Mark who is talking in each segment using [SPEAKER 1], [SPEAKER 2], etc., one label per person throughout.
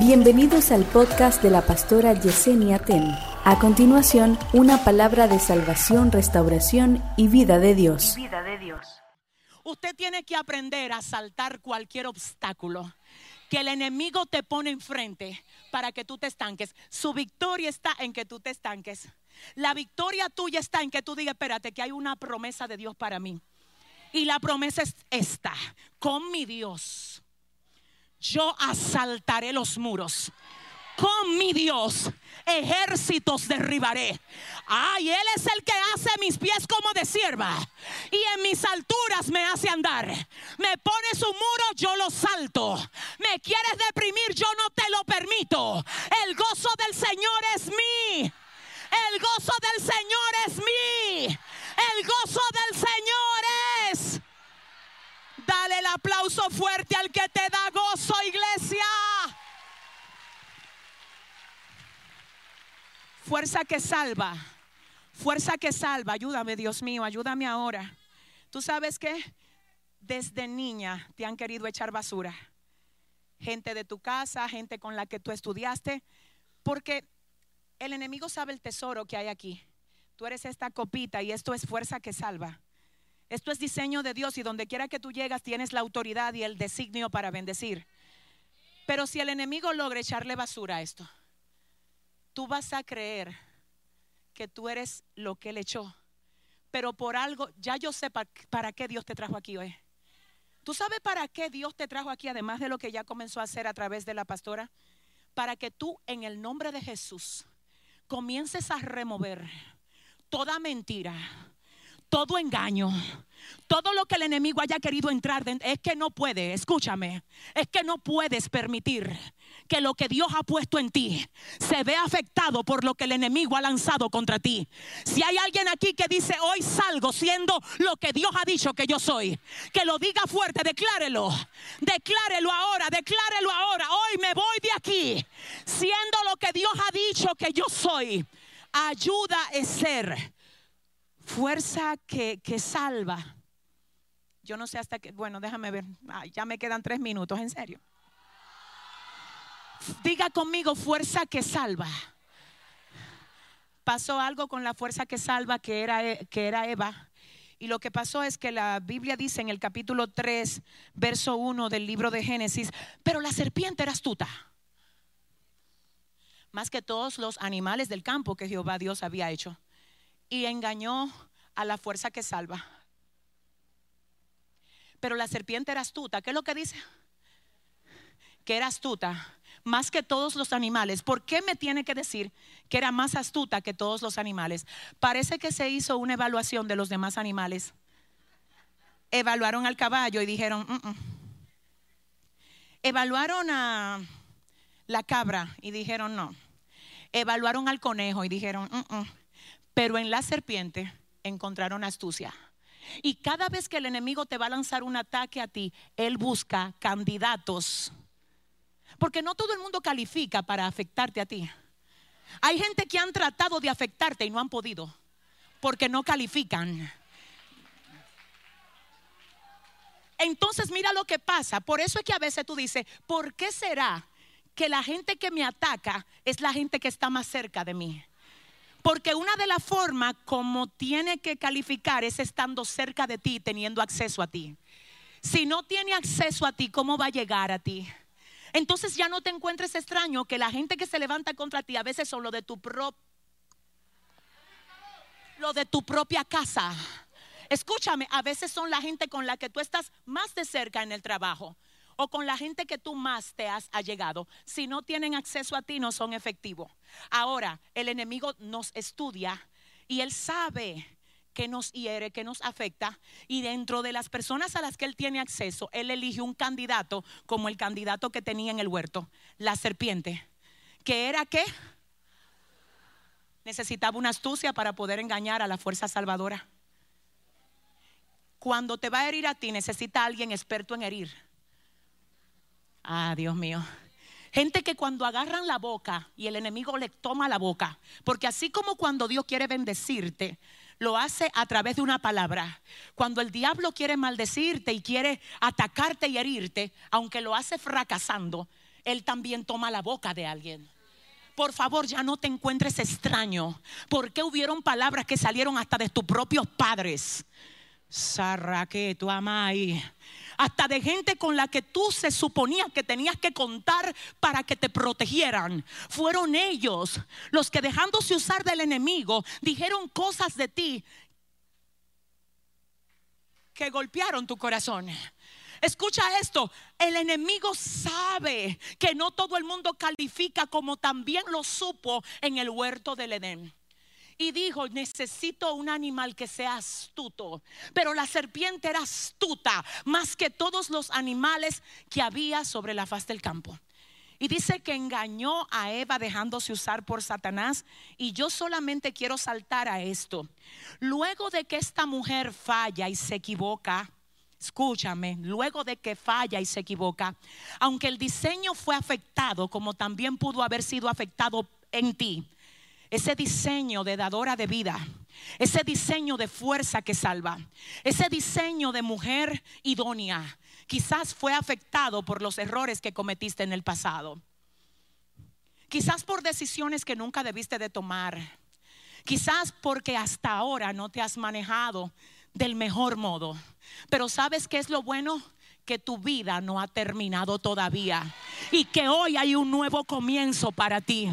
[SPEAKER 1] Bienvenidos al podcast de la pastora Yesenia Ten. A continuación, una palabra de salvación, restauración y vida de Dios.
[SPEAKER 2] vida de Dios.
[SPEAKER 3] Usted tiene que aprender a saltar cualquier obstáculo que el enemigo te pone enfrente para que tú te estanques. Su victoria está en que tú te estanques. La victoria tuya está en que tú digas, espérate, que hay una promesa de Dios para mí. Y la promesa es esta, con mi Dios, yo asaltaré los muros. Con mi Dios, ejércitos derribaré. Ay, Él es el que hace mis pies como de sierva. Y en mis alturas me hace andar. Me pone su muro, yo lo salto. Me quieres deprimir, yo no te lo permito. El gozo del Señor es mí. El gozo del Señor es mí. El gozo del Señor es. Dale el aplauso fuerte al que te da gozo, iglesia. Fuerza que salva. Fuerza que salva. Ayúdame, Dios mío, ayúdame ahora. ¿Tú sabes qué? Desde niña te han querido echar basura. Gente de tu casa, gente con la que tú estudiaste. Porque el enemigo sabe el tesoro que hay aquí. Tú eres esta copita y esto es fuerza que salva. Esto es diseño de Dios y donde quiera que tú llegas tienes la autoridad y el designio para bendecir. Pero si el enemigo logra echarle basura a esto, tú vas a creer que tú eres lo que él echó. Pero por algo, ya yo sé para, para qué Dios te trajo aquí hoy. ¿Tú sabes para qué Dios te trajo aquí, además de lo que ya comenzó a hacer a través de la pastora? Para que tú, en el nombre de Jesús, comiences a remover toda mentira, todo engaño, todo lo que el enemigo haya querido entrar, es que no puede, escúchame, es que no puedes permitir que lo que Dios ha puesto en ti se vea afectado por lo que el enemigo ha lanzado contra ti. Si hay alguien aquí que dice, hoy salgo siendo lo que Dios ha dicho que yo soy, que lo diga fuerte, declárelo, declárelo ahora, declárelo ahora, hoy me voy de aquí siendo lo que Dios ha dicho que yo soy. Ayuda es ser fuerza que, que, salva. Yo no sé hasta que, bueno, déjame ver, ya me quedan tres minutos, en serio. Diga conmigo, fuerza que salva. Pasó algo con la fuerza que salva, que era, que era Eva. Y lo que pasó es que la Biblia dice en el capítulo 3, verso 1 del libro de Génesis, pero la serpiente era astuta. Más que todos los animales del campo que Jehová Dios había hecho y engañó a la fuerza que salva. Pero la serpiente era astuta. ¿Qué es lo que dice? Que era astuta más que todos los animales. ¿Por qué me tiene que decir que era más astuta que todos los animales? Parece que se hizo una evaluación de los demás animales. Evaluaron al caballo y dijeron, mm -mm. evaluaron a la cabra y dijeron no. Evaluaron al conejo y dijeron, mm pero en la serpiente encontraron astucia. Y cada vez que el enemigo te va a lanzar un ataque a ti, él busca candidatos. Porque no todo el mundo califica para afectarte a ti. Hay gente que han tratado de afectarte y no han podido, porque no califican. Entonces mira lo que pasa. Por eso es que a veces tú dices, ¿por qué será que la gente que me ataca es la gente que está más cerca de mí? Porque una de las formas como tiene que calificar es estando cerca de ti, teniendo acceso a ti. Si no tiene acceso a ti, ¿cómo va a llegar a ti? Entonces ya no te encuentres extraño que la gente que se levanta contra ti a veces son lo de tu propia lo de tu propia casa. Escúchame, a veces son la gente con la que tú estás más de cerca en el trabajo o con la gente que tú más te has allegado. Si no tienen acceso a ti, no son efectivos. Ahora, el enemigo nos estudia y él sabe que nos hiere, que nos afecta. Y dentro de las personas a las que él tiene acceso, él elige un candidato como el candidato que tenía en el huerto, la serpiente. ¿Que era qué? Necesitaba una astucia para poder engañar a la fuerza salvadora. Cuando te va a herir a ti, necesita alguien experto en herir. Ah, Dios mío. Gente que cuando agarran la boca y el enemigo le toma la boca, porque así como cuando Dios quiere bendecirte, lo hace a través de una palabra. Cuando el diablo quiere maldecirte y quiere atacarte y herirte, aunque lo hace fracasando, Él también toma la boca de alguien. Por favor, ya no te encuentres extraño. Porque hubieron palabras que salieron hasta de tus propios padres? Sarraque, tu amai. Hasta de gente con la que tú se suponía que tenías que contar para que te protegieran. Fueron ellos los que dejándose usar del enemigo dijeron cosas de ti que golpearon tu corazón. Escucha esto, el enemigo sabe que no todo el mundo califica como también lo supo en el huerto del Edén. Y dijo, necesito un animal que sea astuto. Pero la serpiente era astuta más que todos los animales que había sobre la faz del campo. Y dice que engañó a Eva dejándose usar por Satanás. Y yo solamente quiero saltar a esto. Luego de que esta mujer falla y se equivoca, escúchame, luego de que falla y se equivoca, aunque el diseño fue afectado, como también pudo haber sido afectado en ti, ese diseño de dadora de vida, ese diseño de fuerza que salva, ese diseño de mujer idónea, quizás fue afectado por los errores que cometiste en el pasado. Quizás por decisiones que nunca debiste de tomar. Quizás porque hasta ahora no te has manejado del mejor modo. Pero ¿sabes qué es lo bueno? Que tu vida no ha terminado todavía y que hoy hay un nuevo comienzo para ti.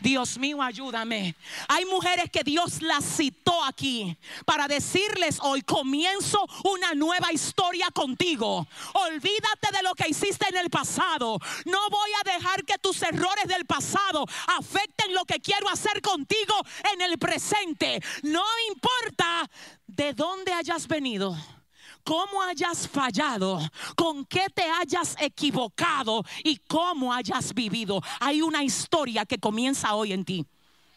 [SPEAKER 3] Dios mío, ayúdame. Hay mujeres que Dios las citó aquí para decirles hoy, comienzo una nueva historia contigo. Olvídate de lo que hiciste en el pasado. No voy a dejar que tus errores del pasado afecten lo que quiero hacer contigo en el presente. No importa de dónde hayas venido cómo hayas fallado, con qué te hayas equivocado y cómo hayas vivido. Hay una historia que comienza hoy en ti.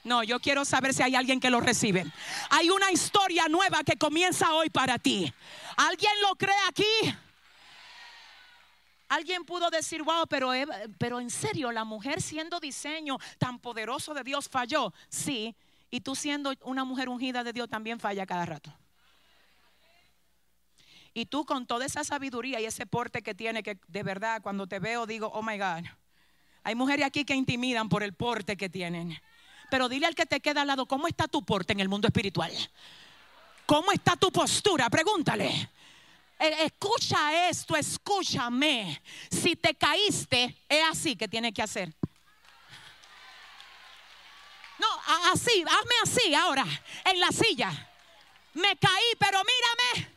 [SPEAKER 3] No, yo quiero saber si hay alguien que lo recibe. Hay una historia nueva que comienza hoy para ti. ¿Alguien lo cree aquí? Alguien pudo decir, wow, pero, pero en serio, la mujer siendo diseño tan poderoso de Dios falló. Sí, y tú siendo una mujer ungida de Dios también falla cada rato. Y tú con toda esa sabiduría y ese porte que tiene, que de verdad cuando te veo digo, oh my God. Hay mujeres aquí que intimidan por el porte que tienen. Pero dile al que te queda al lado, ¿cómo está tu porte en el mundo espiritual? ¿Cómo está tu postura? Pregúntale. E, escucha esto, escúchame. Si te caíste, es así que tienes que hacer. No, así, hazme así ahora, en la silla. Me caí, pero mírame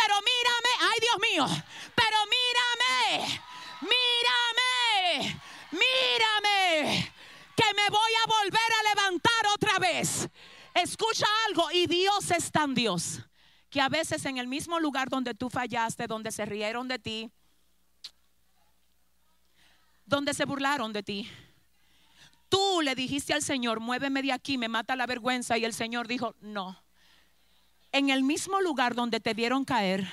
[SPEAKER 3] pero mírame, ay Dios mío, pero mírame, mírame, mírame, que me voy a volver a levantar otra vez. Escucha algo, y Dios es tan Dios, que a veces en el mismo lugar donde tú fallaste, donde se rieron de ti, donde se burlaron de ti, tú le dijiste al Señor, muéveme de aquí, me mata la vergüenza, y el Señor dijo, no en el mismo lugar donde te dieron caer.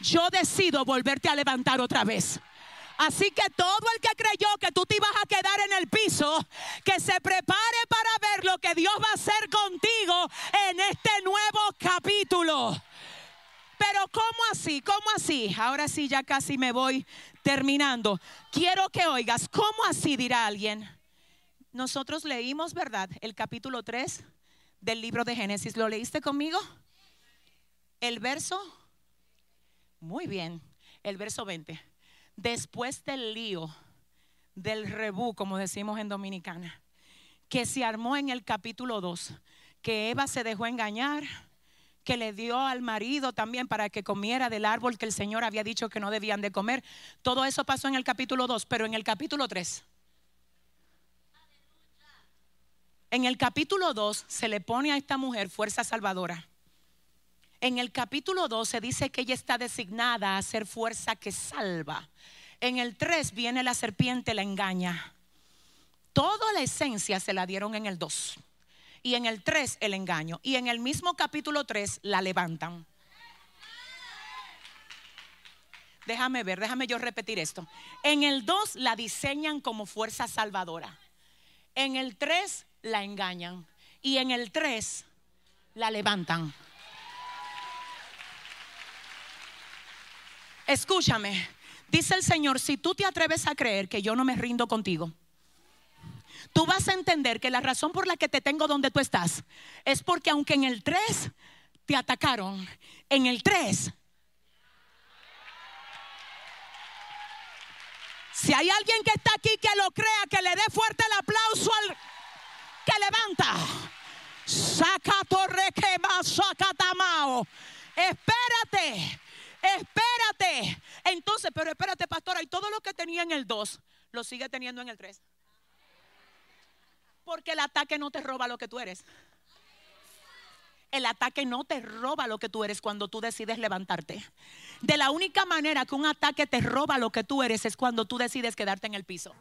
[SPEAKER 3] Yo decido volverte a levantar otra vez. Así que todo el que creyó que tú te ibas a quedar en el piso, que se prepare para ver lo que Dios va a hacer contigo en este nuevo capítulo. Pero ¿cómo así? ¿Cómo así? Ahora sí, ya casi me voy terminando. Quiero que oigas, ¿cómo así dirá alguien? Nosotros leímos, ¿verdad? El capítulo 3 del libro de Génesis. ¿Lo leíste conmigo? El verso. Muy bien. El verso 20. Después del lío, del rebú, como decimos en Dominicana, que se armó en el capítulo 2, que Eva se dejó engañar que le dio al marido también para que comiera del árbol que el Señor había dicho que no debían de comer. Todo eso pasó en el capítulo 2, pero en el capítulo 3. En el capítulo 2 se le pone a esta mujer fuerza salvadora. En el capítulo 2 se dice que ella está designada a ser fuerza que salva. En el 3 viene la serpiente, la engaña. Toda la esencia se la dieron en el 2 y en el 3 el engaño. Y en el mismo capítulo 3 la levantan. Déjame ver, déjame yo repetir esto. En el 2 la diseñan como fuerza salvadora. En el 3 la engañan. Y en el 3 la levantan. Escúchame. Dice el Señor, si tú te atreves a creer que yo no me rindo contigo, tú vas a entender que la razón por la que te tengo donde tú estás es porque aunque en el 3 te atacaron, en el 3 Si hay alguien que está aquí que lo crea, que le dé fuerte el aplauso al que levanta. Saca torre quema, saca tamao. Espérate, espérate. Entonces, pero espérate, pastora, y todo lo que tenía en el 2 lo sigue teniendo en el 3. Porque el ataque no te roba lo que tú eres. El ataque no te roba lo que tú eres cuando tú decides levantarte. De la única manera que un ataque te roba lo que tú eres es cuando tú decides quedarte en el piso.